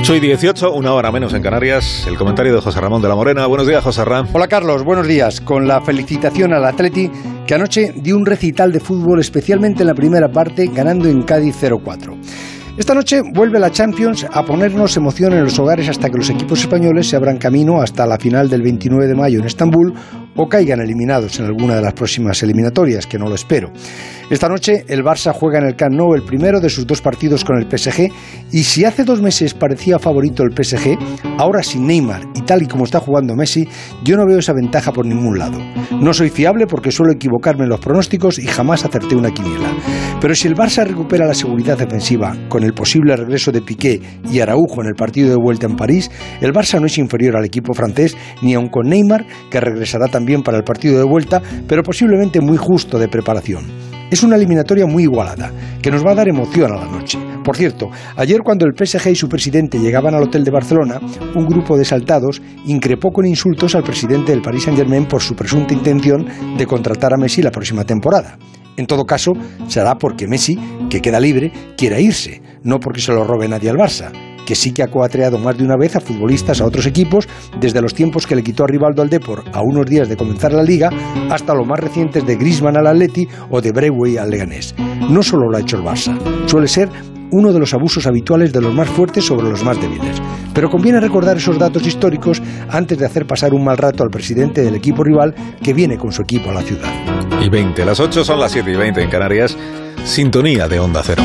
8 y 18, una hora menos en Canarias. El comentario de José Ramón de la Morena. Buenos días, José Ramón. Hola, Carlos. Buenos días. Con la felicitación al Atleti, que anoche dio un recital de fútbol, especialmente en la primera parte, ganando en Cádiz 0-4. Esta noche vuelve la Champions a ponernos emoción en los hogares hasta que los equipos españoles se abran camino hasta la final del 29 de mayo en Estambul o caigan eliminados en alguna de las próximas eliminatorias, que no lo espero. Esta noche el Barça juega en el Camp Nou el primero de sus dos partidos con el PSG y si hace dos meses parecía favorito el PSG, ahora sin Neymar y tal y como está jugando Messi, yo no veo esa ventaja por ningún lado. No soy fiable porque suelo equivocarme en los pronósticos y jamás acerté una quiniela. Pero si el Barça recupera la seguridad defensiva con el posible regreso de Piqué y Araujo en el partido de vuelta en París, el Barça no es inferior al equipo francés ni aun con Neymar, que regresará también para el partido de vuelta, pero posiblemente muy justo de preparación. Es una eliminatoria muy igualada, que nos va a dar emoción a la noche. Por cierto, ayer cuando el PSG y su presidente llegaban al hotel de Barcelona, un grupo de saltados increpó con insultos al presidente del Paris Saint-Germain por su presunta intención de contratar a Messi la próxima temporada. En todo caso, será porque Messi, que queda libre, quiera irse, no porque se lo robe nadie al Barça que sí que ha coatreado más de una vez a futbolistas a otros equipos, desde los tiempos que le quitó a Rivaldo al Depor a unos días de comenzar la liga, hasta los más recientes de Griezmann al Atleti o de Brewey al Leganés. No solo lo ha hecho el Barça, suele ser uno de los abusos habituales de los más fuertes sobre los más débiles. Pero conviene recordar esos datos históricos antes de hacer pasar un mal rato al presidente del equipo rival que viene con su equipo a la ciudad. Y 20, las 8 son las 7 y 20 en Canarias, sintonía de Onda Cero.